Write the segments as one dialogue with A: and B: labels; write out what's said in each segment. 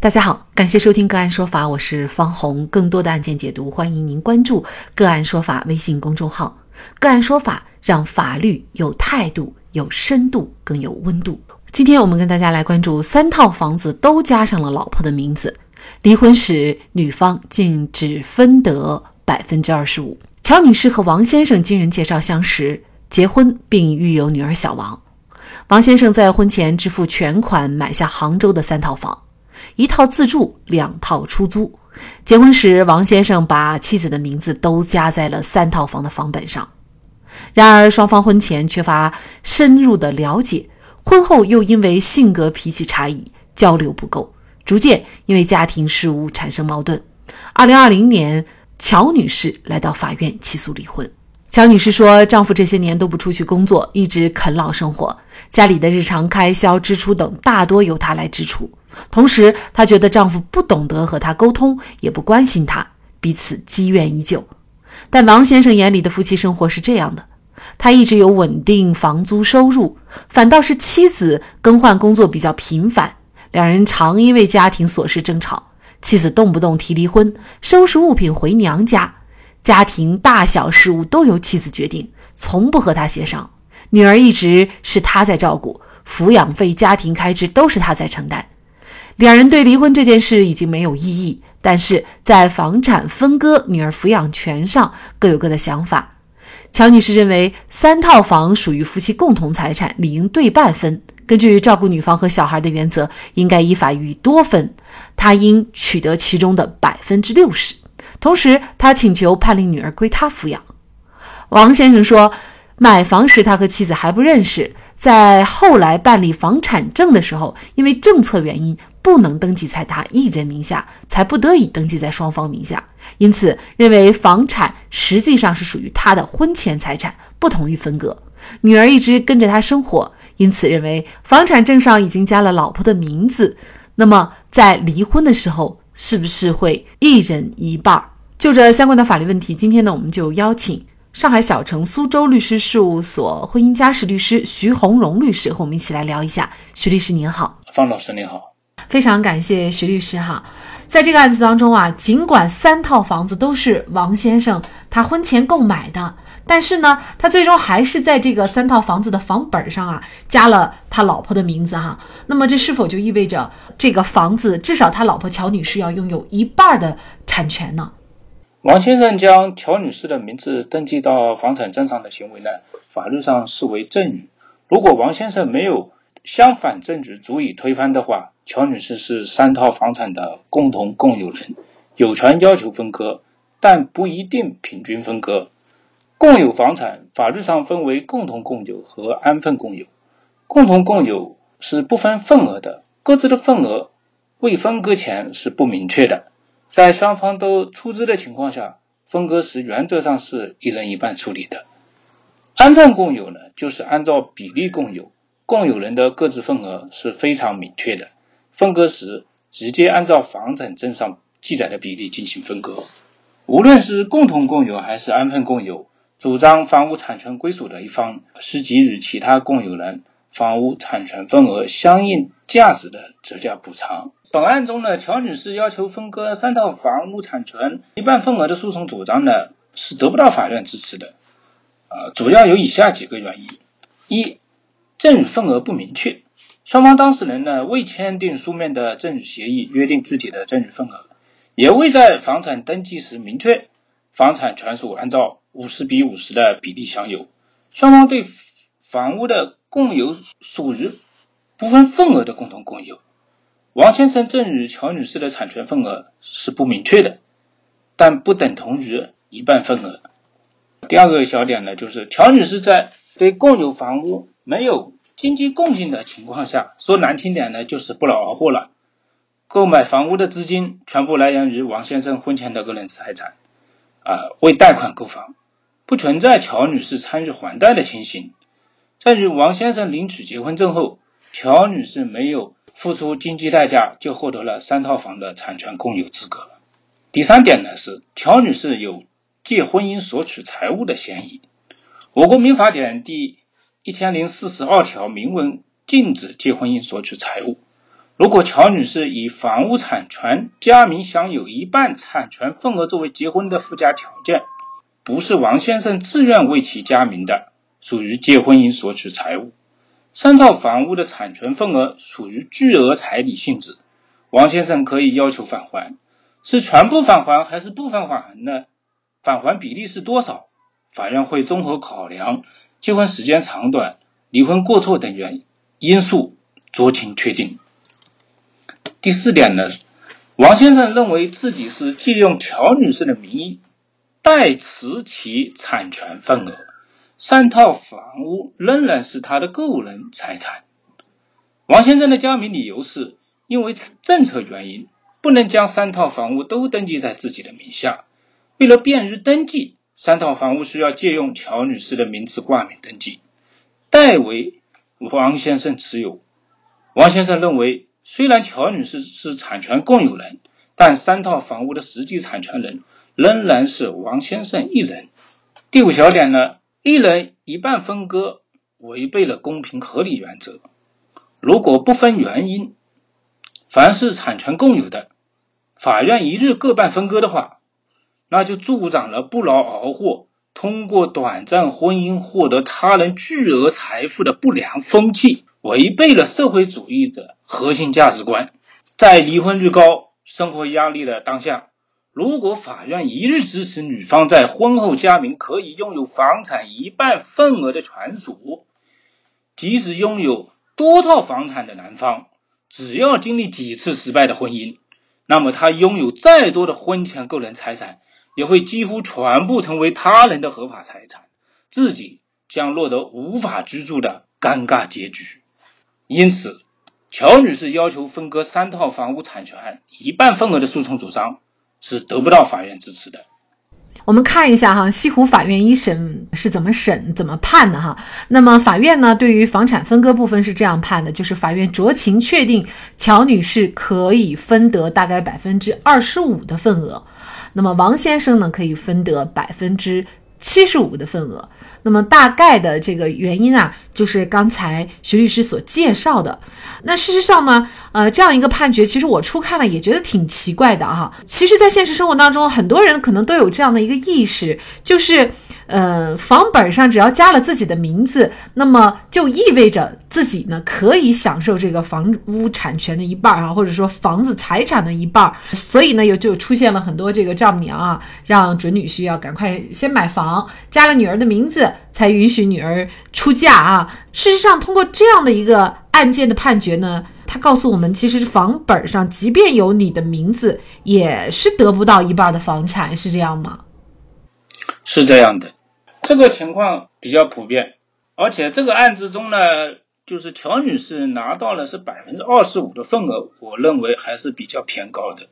A: 大家好，感谢收听个案说法，我是方红。更多的案件解读，欢迎您关注个案说法微信公众号。个案说法让法律有态度、有深度、更有温度。今天我们跟大家来关注三套房子都加上了老婆的名字，离婚时女方竟只分得百分之二十五。乔女士和王先生经人介绍相识，结婚并育有女儿小王。王先生在婚前支付全款买下杭州的三套房。一套自住，两套出租。结婚时，王先生把妻子的名字都加在了三套房的房本上。然而，双方婚前缺乏深入的了解，婚后又因为性格脾气差异，交流不够，逐渐因为家庭事务产生矛盾。二零二零年，乔女士来到法院起诉离婚。乔女士说，丈夫这些年都不出去工作，一直啃老生活，家里的日常开销、支出等大多由她来支出。同时，她觉得丈夫不懂得和她沟通，也不关心她，彼此积怨已久。但王先生眼里的夫妻生活是这样的：他一直有稳定房租收入，反倒是妻子更换工作比较频繁，两人常因为家庭琐事争吵，妻子动不动提离婚，收拾物品回娘家。家庭大小事务都由妻子决定，从不和他协商。女儿一直是他在照顾，抚养费、家庭开支都是他在承担。两人对离婚这件事已经没有异议，但是在房产分割、女儿抚养权上各有各的想法。乔女士认为，三套房属于夫妻共同财产，理应对半分。根据照顾女方和小孩的原则，应该依法予以多分，她应取得其中的百分之六十。同时，他请求判令女儿归他抚养。王先生说，买房时他和妻子还不认识，在后来办理房产证的时候，因为政策原因不能登记在他一人名下，才不得已登记在双方名下。因此，认为房产实际上是属于他的婚前财产，不同于分割。女儿一直跟着他生活，因此认为房产证上已经加了老婆的名字。那么，在离婚的时候，是不是会一人一半？就这相关的法律问题，今天呢，我们就邀请上海小城苏州律师事务所婚姻家事律师徐红荣律师和我们一起来聊一下。徐律师您好，
B: 方老师您好，
A: 非常感谢徐律师哈。在这个案子当中啊，尽管三套房子都是王先生他婚前购买的。但是呢，他最终还是在这个三套房子的房本上啊，加了他老婆的名字哈。那么这是否就意味着这个房子至少他老婆乔女士要拥有一半的产权呢？
B: 王先生将乔女士的名字登记到房产证上的行为呢，法律上视为赠与。如果王先生没有相反证据足以推翻的话，乔女士是三套房产的共同共有人，有权要求分割，但不一定平均分割。共有房产法律上分为共同共有和安分共有。共同共有是不分份额的，各自的份额未分割前是不明确的。在双方都出资的情况下，分割时原则上是一人一半处理的。安分共有呢，就是按照比例共有，共有人的各自份额是非常明确的，分割时直接按照房产证上记载的比例进行分割。无论是共同共有还是安分共有。主张房屋产权归属的一方是给予其他共有人房屋产权份额相应价值的折价补偿。本案中呢，乔女士要求分割三套房屋产权一半份额的诉讼主张呢，是得不到法院支持的。啊，主要有以下几个原因：一、赠与份额不明确，双方当事人呢未签订书面的赠与协议，约定具体的赠与份额，也未在房产登记时明确房产权属按照。五十比五十的比例享有，双方对房屋的共有属于不分份额的共同共有。王先生赠与乔女士的产权份额是不明确的，但不等同于一半份额。第二个小点呢，就是乔女士在对共有房屋没有经济共性的情况下，说难听点呢，就是不劳而获了。购买房屋的资金全部来源于王先生婚前的个人财产，啊，为贷款购房。不存在乔女士参与还贷的情形。在与王先生领取结婚证后，乔女士没有付出经济代价就获得了三套房的产权共有资格。第三点呢是，乔女士有借婚姻索取财物的嫌疑。我国民法典第一千零四十二条明文禁止借婚姻索取财物。如果乔女士以房屋产权加名享有一半产权份额作为结婚的附加条件，不是王先生自愿为其加名的，属于借婚姻索取财物。三套房屋的产权份额属于巨额彩礼性质，王先生可以要求返还，是全部返还还是部分返还呢？返还比例是多少？法院会综合考量结婚时间长短、离婚过错等原因素酌情确定。第四点呢，王先生认为自己是借用乔女士的名义代持其产权份额，三套房屋仍然是他的个人财产。王先生的加名理由是因为政策原因，不能将三套房屋都登记在自己的名下，为了便于登记，三套房屋需要借用乔女士的名字挂名登记，代为王先生持有。王先生认为。虽然乔女士是产权共有人，但三套房屋的实际产权人仍然是王先生一人。第五小点呢，一人一半分割违背了公平合理原则。如果不分原因，凡是产权共有的，法院一日各半分割的话，那就助长了不劳而获、通过短暂婚姻获得他人巨额财富的不良风气。违背了社会主义的核心价值观。在离婚率高、生活压力的当下，如果法院一日支持女方在婚后加名可以拥有房产一半份额的权属，即使拥有多套房产的男方，只要经历几次失败的婚姻，那么他拥有再多的婚前个人财产，也会几乎全部成为他人的合法财产，自己将落得无法居住的尴尬结局。因此，乔女士要求分割三套房屋产权一半份额的诉讼主张。是得不到法院支持的。
A: 我们看一下哈，西湖法院一审是怎么审、怎么判的哈。那么法院呢，对于房产分割部分是这样判的，就是法院酌情确定乔女士可以分得大概百分之二十五的份额，那么王先生呢，可以分得百分之七十五的份额。那么大概的这个原因啊，就是刚才徐律师所介绍的。那事实上呢，呃，这样一个判决，其实我初看了也觉得挺奇怪的哈。其实，在现实生活当中，很多人可能都有这样的一个意识，就是。呃，房本上只要加了自己的名字，那么就意味着自己呢可以享受这个房屋产权的一半啊，或者说房子财产的一半。所以呢，又就出现了很多这个丈母娘啊，让准女婿要赶快先买房，加了女儿的名字，才允许女儿出嫁啊。事实上，通过这样的一个案件的判决呢，他告诉我们，其实房本上即便有你的名字，也是得不到一半的房产，是这样吗？
B: 是这样的。这个情况比较普遍，而且这个案子中呢，就是乔女士拿到了是百分之二十五的份额，我认为还是比较偏高的，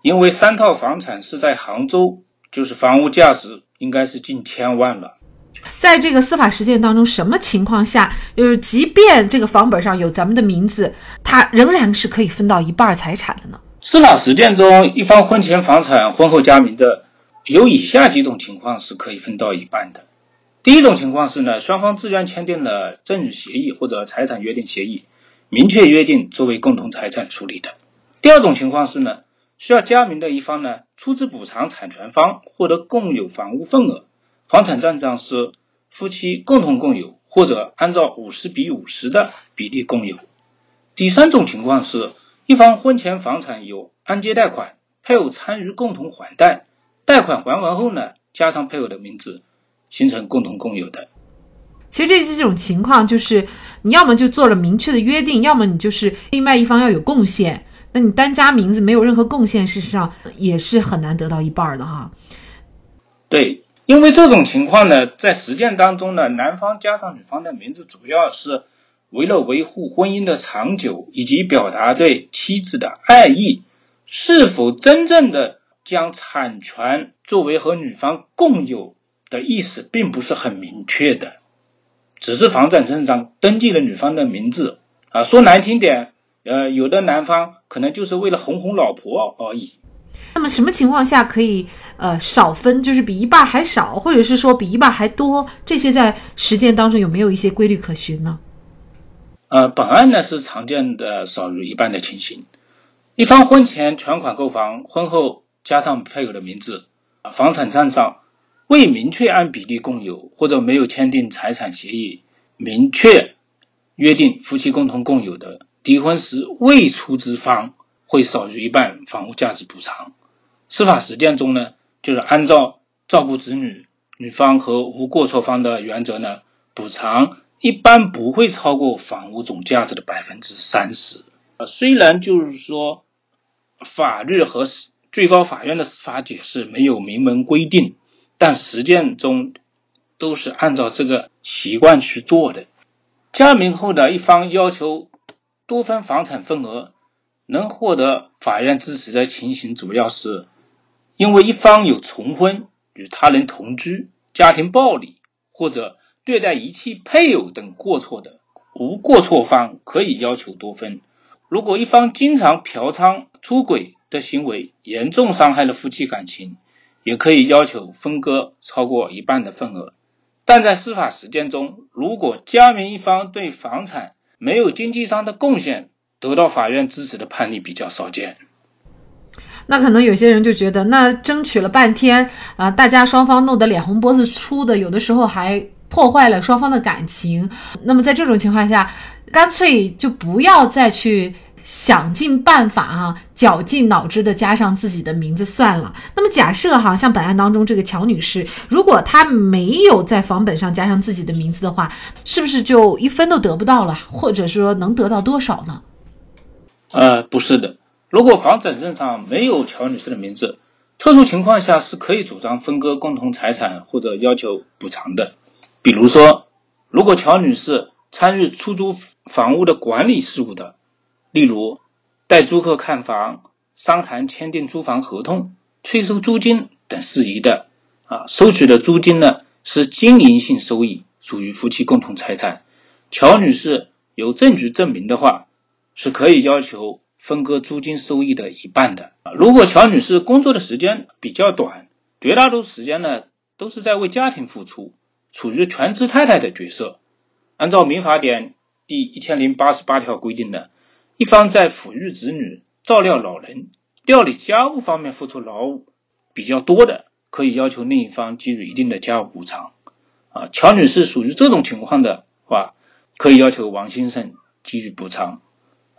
B: 因为三套房产是在杭州，就是房屋价值应该是近千万了。
A: 在这个司法实践当中，什么情况下，就是即便这个房本上有咱们的名字，它仍然是可以分到一半财产的呢？
B: 司法实践中，一方婚前房产婚后加名的。有以下几种情况是可以分到一半的。第一种情况是呢，双方自愿签订了赠与协议或者财产约定协议，明确约定作为共同财产处理的。第二种情况是呢，需要加名的一方呢出资补偿产权方获得共有房屋份额，房产账上是夫妻共同共有或者按照五十比五十的比例共有。第三种情况是，一方婚前房产有按揭贷款，配偶参与共同还贷。贷款还完后呢，加上配偶的名字，形成共同共有的。
A: 其实这这种情况，就是你要么就做了明确的约定，要么你就是另外一方要有贡献。那你单加名字没有任何贡献，事实上也是很难得到一半的哈。
B: 对，因为这种情况呢，在实践当中呢，男方加上女方的名字，主要是为了维护婚姻的长久，以及表达对妻子的爱意。是否真正的？将产权作为和女方共有的意思，并不是很明确的，只是房产证上登记了女方的名字啊。说难听点，呃，有的男方可能就是为了哄哄老婆而已。
A: 那么什么情况下可以呃少分，就是比一半还少，或者是说比一半还多？这些在实践当中有没有一些规律可循呢？
B: 呃，本案呢是常见的少于一半的情形。一方婚前全款购房，婚后加上配偶的名字，房产证上未明确按比例共有，或者没有签订财产协议，明确约定夫妻共同共有的，离婚时未出资方会少于一半房屋价值补偿。司法实践中呢，就是按照照顾子女女方和无过错方的原则呢，补偿一般不会超过房屋总价值的百分之三十。呃，虽然就是说。法律和最高法院的司法解释没有明文规定，但实践中都是按照这个习惯去做的。加名后的一方要求多分房产份额，能获得法院支持的情形，主要是因为一方有重婚、与他人同居、家庭暴力或者虐待遗弃配偶等过错的，无过错方可以要求多分。如果一方经常嫖娼、出轨的行为严重伤害了夫妻感情，也可以要求分割超过一半的份额。但在司法实践中，如果加名一方对房产没有经济上的贡献，得到法院支持的判例比较少见。
A: 那可能有些人就觉得，那争取了半天啊，大家双方弄得脸红脖子粗的，有的时候还破坏了双方的感情。那么在这种情况下，干脆就不要再去想尽办法哈，绞尽脑汁的加上自己的名字算了。那么假设哈，像本案当中这个乔女士，如果她没有在房本上加上自己的名字的话，是不是就一分都得不到了？或者说能得到多少呢？
B: 呃，不是的。如果房产证上没有乔女士的名字，特殊情况下是可以主张分割共同财产或者要求补偿的。比如说，如果乔女士参与出租房屋的管理事务的，例如带租客看房、商谈签订租房合同、催收租金等事宜的，啊，收取的租金呢是经营性收益，属于夫妻共同财产。乔女士有证据证明的话，是可以要求分割租金收益的一半的。啊，如果乔女士工作的时间比较短，绝大多数时间呢都是在为家庭付出，处于全职太太的角色。按照民法典第一千零八十八条规定的，一方在抚育子女、照料老人、料理家务方面付出劳务比较多的，可以要求另一方给予一定的家务补偿。啊，乔女士属于这种情况的话，可以要求王先生给予补偿。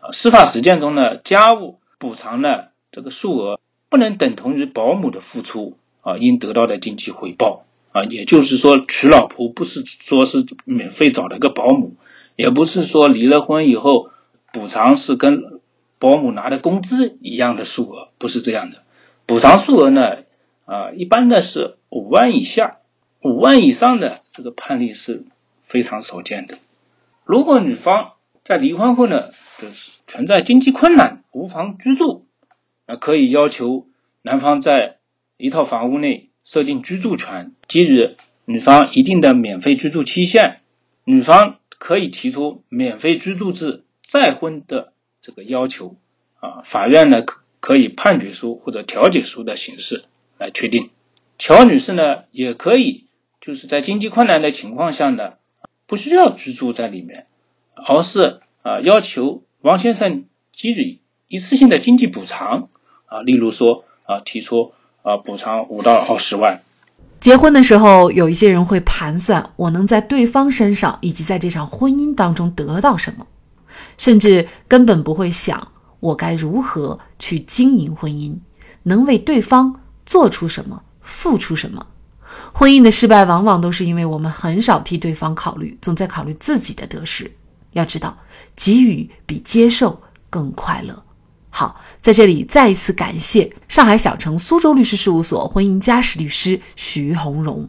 B: 啊，司法实践中呢，家务补偿呢这个数额不能等同于保姆的付出啊应得到的经济回报。啊，也就是说，娶老婆不是说是免费找了个保姆，也不是说离了婚以后补偿是跟保姆拿的工资一样的数额，不是这样的。补偿数额呢，啊，一般的是五万以下，五万以上的这个判例是非常少见的。如果女方在离婚后呢，就是存在经济困难无房居住，那可以要求男方在一套房屋内。设定居住权，给予女方一定的免费居住期限，女方可以提出免费居住制再婚的这个要求，啊，法院呢可可以判决书或者调解书的形式来确定。乔女士呢也可以就是在经济困难的情况下呢，不需要居住在里面，而是啊要求王先生给予一次性的经济补偿，啊，例如说啊提出。啊，补偿五到二十万。
A: 结婚的时候，有一些人会盘算，我能在对方身上以及在这场婚姻当中得到什么，甚至根本不会想我该如何去经营婚姻，能为对方做出什么，付出什么。婚姻的失败，往往都是因为我们很少替对方考虑，总在考虑自己的得失。要知道，给予比接受更快乐。好，在这里再一次感谢上海小城苏州律师事务所婚姻家事律师徐红荣。